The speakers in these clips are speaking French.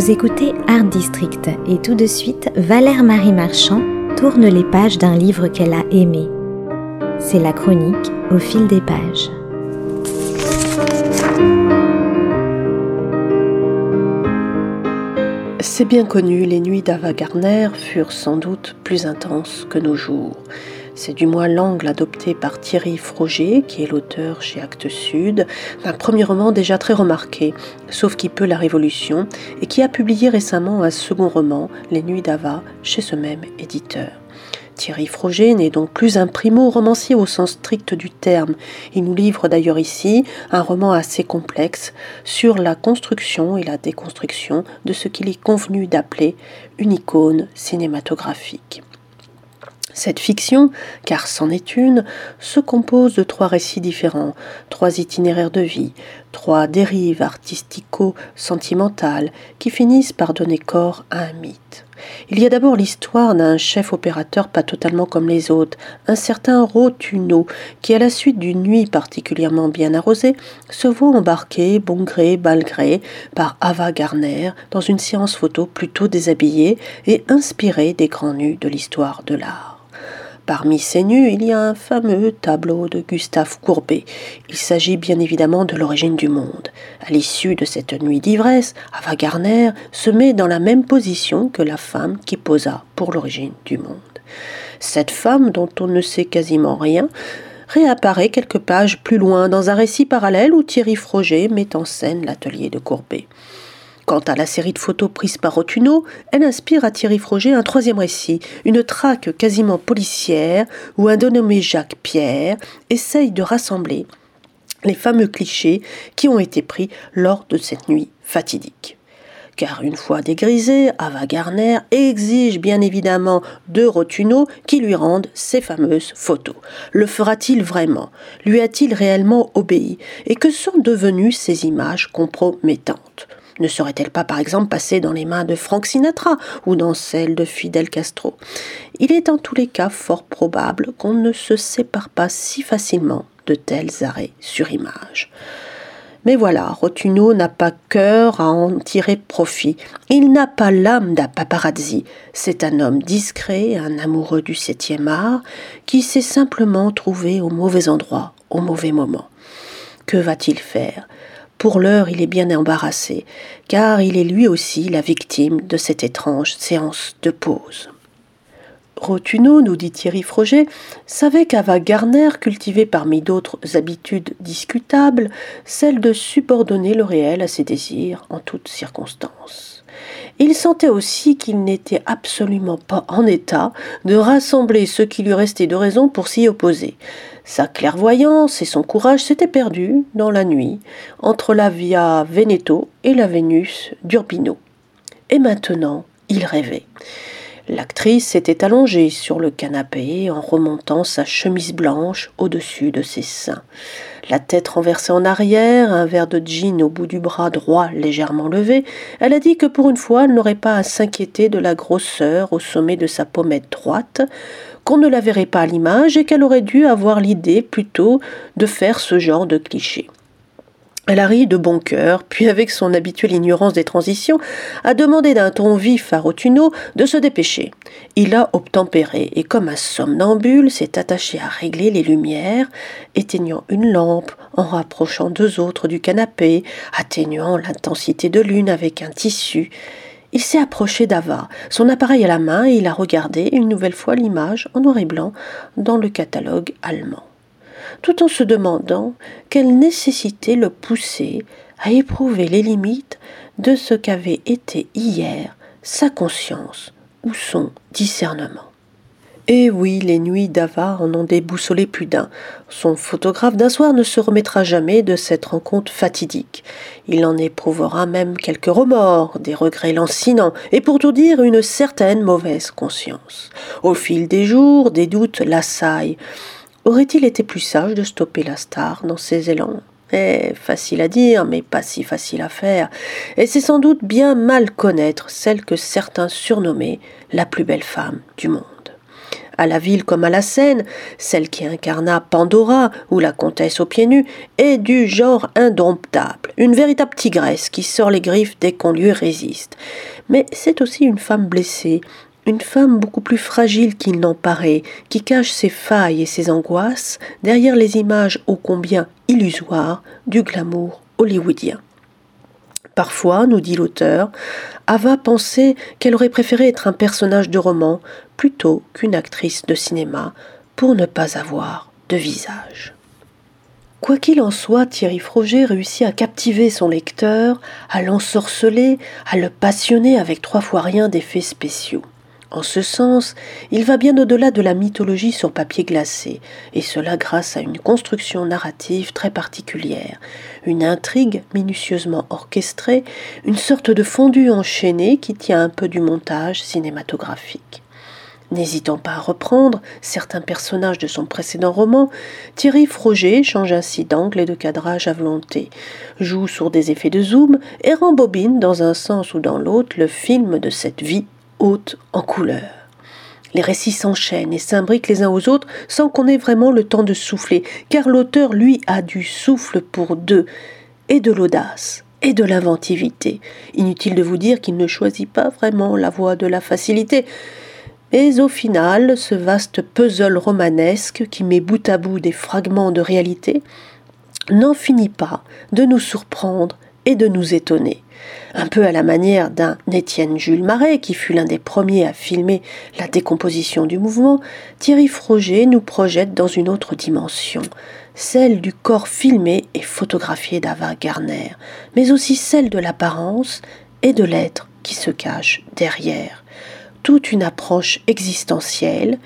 Vous écoutez Art District et tout de suite, Valère Marie Marchand tourne les pages d'un livre qu'elle a aimé. C'est la chronique au fil des pages. C'est bien connu, les nuits d'Ava Garner furent sans doute plus intenses que nos jours. C'est du moins l'angle adopté par Thierry Froger, qui est l'auteur chez Actes Sud, d'un premier roman déjà très remarqué, Sauf qui peut la Révolution, et qui a publié récemment un second roman, Les Nuits d'Ava, chez ce même éditeur. Thierry Froger n'est donc plus un primo-romancier au sens strict du terme. Il nous livre d'ailleurs ici un roman assez complexe sur la construction et la déconstruction de ce qu'il est convenu d'appeler une icône cinématographique. Cette fiction, car c'en est une, se compose de trois récits différents, trois itinéraires de vie, trois dérives artistico-sentimentales qui finissent par donner corps à un mythe. Il y a d'abord l'histoire d'un chef opérateur pas totalement comme les autres, un certain Rotuno, qui à la suite d'une nuit particulièrement bien arrosée, se voit embarqué, bon gré, mal gré, par Ava Garner dans une séance photo plutôt déshabillée et inspirée des grands nus de l'histoire de l'art. Parmi ces nus, il y a un fameux tableau de Gustave Courbet. Il s'agit bien évidemment de l'origine du monde. À l'issue de cette nuit d'ivresse, Ava Garner se met dans la même position que la femme qui posa pour l'origine du monde. Cette femme, dont on ne sait quasiment rien, réapparaît quelques pages plus loin dans un récit parallèle où Thierry Froger met en scène l'atelier de Courbet. Quant à la série de photos prises par Rotuno, elle inspire à Thierry Froger un troisième récit, une traque quasiment policière où un dénommé Jacques Pierre essaye de rassembler les fameux clichés qui ont été pris lors de cette nuit fatidique. Car une fois dégrisé, Ava Garner exige bien évidemment de Rotuno qui lui rende ces fameuses photos. Le fera-t-il vraiment? Lui a-t-il réellement obéi? Et que sont devenues ces images compromettantes ne serait-elle pas par exemple passée dans les mains de Frank Sinatra ou dans celles de Fidel Castro? Il est en tous les cas fort probable qu'on ne se sépare pas si facilement de tels arrêts sur image. Mais voilà, Rotuno n'a pas cœur à en tirer profit. Il n'a pas l'âme d'un paparazzi. C'est un homme discret, un amoureux du septième art, qui s'est simplement trouvé au mauvais endroit, au mauvais moment. Que va-t-il faire? Pour l'heure, il est bien embarrassé, car il est lui aussi la victime de cette étrange séance de pause. Rotuno, nous dit Thierry Froger, savait qu'Ava Garner cultivait parmi d'autres habitudes discutables celle de subordonner le réel à ses désirs en toutes circonstances. Il sentait aussi qu'il n'était absolument pas en état de rassembler ce qui lui restait de raison pour s'y opposer. Sa clairvoyance et son courage s'étaient perdus dans la nuit entre la Via Veneto et la Vénus d'Urbino. Et maintenant, il rêvait. L'actrice s'était allongée sur le canapé en remontant sa chemise blanche au-dessus de ses seins. La tête renversée en arrière, un verre de gin au bout du bras droit légèrement levé, elle a dit que pour une fois elle n'aurait pas à s'inquiéter de la grosseur au sommet de sa pommette droite, qu'on ne la verrait pas à l'image et qu'elle aurait dû avoir l'idée plutôt de faire ce genre de cliché. Elle a ri de bon cœur, puis avec son habituelle ignorance des transitions, a demandé d'un ton vif à Rotuno de se dépêcher. Il a obtempéré et comme un somnambule s'est attaché à régler les lumières, éteignant une lampe, en rapprochant deux autres du canapé, atténuant l'intensité de l'une avec un tissu, il s'est approché d'Ava, son appareil à la main, et il a regardé une nouvelle fois l'image en noir et blanc dans le catalogue allemand, tout en se demandant quelle nécessité le poussait à éprouver les limites de ce qu'avait été hier sa conscience ou son discernement. Eh oui, les nuits d'Ava en ont déboussolé plus d'un. Son photographe d'un soir ne se remettra jamais de cette rencontre fatidique. Il en éprouvera même quelques remords, des regrets lancinants, et pour tout dire, une certaine mauvaise conscience. Au fil des jours, des doutes l'assaillent. Aurait-il été plus sage de stopper la star dans ses élans? Eh, facile à dire, mais pas si facile à faire. Et c'est sans doute bien mal connaître celle que certains surnommaient la plus belle femme du monde. à la ville comme à la scène, celle qui incarna Pandora ou la comtesse aux pieds nus, est du genre indomptable, une véritable tigresse qui sort les griffes dès qu'on lui résiste. Mais c'est aussi une femme blessée, une femme beaucoup plus fragile qu'il n'en paraît, qui cache ses failles et ses angoisses derrière les images ô combien illusoires du glamour hollywoodien. Parfois, nous dit l'auteur, Ava pensait qu'elle aurait préféré être un personnage de roman plutôt qu'une actrice de cinéma pour ne pas avoir de visage. Quoi qu'il en soit, Thierry Froger réussit à captiver son lecteur, à l'ensorceler, à le passionner avec trois fois rien d'effets spéciaux. En ce sens, il va bien au-delà de la mythologie sur papier glacé, et cela grâce à une construction narrative très particulière, une intrigue minutieusement orchestrée, une sorte de fondu enchaîné qui tient un peu du montage cinématographique. N'hésitant pas à reprendre certains personnages de son précédent roman, Thierry Froger change ainsi d'angle et de cadrage à volonté, joue sur des effets de zoom et rembobine dans un sens ou dans l'autre le film de cette vie en couleur. Les récits s'enchaînent et s'imbriquent les uns aux autres sans qu'on ait vraiment le temps de souffler, car l'auteur, lui, a du souffle pour deux, et de l'audace, et de l'inventivité. Inutile de vous dire qu'il ne choisit pas vraiment la voie de la facilité. Mais au final, ce vaste puzzle romanesque qui met bout à bout des fragments de réalité n'en finit pas de nous surprendre et de nous étonner un peu à la manière d'un Étienne Jules Marais, qui fut l'un des premiers à filmer la décomposition du mouvement, Thierry Froger nous projette dans une autre dimension, celle du corps filmé et photographié d'Ava Garner, mais aussi celle de l'apparence et de l'être qui se cache derrière. Toute une approche existentielle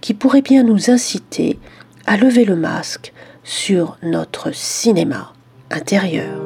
qui pourrait bien nous inciter à lever le masque sur notre cinéma intérieur.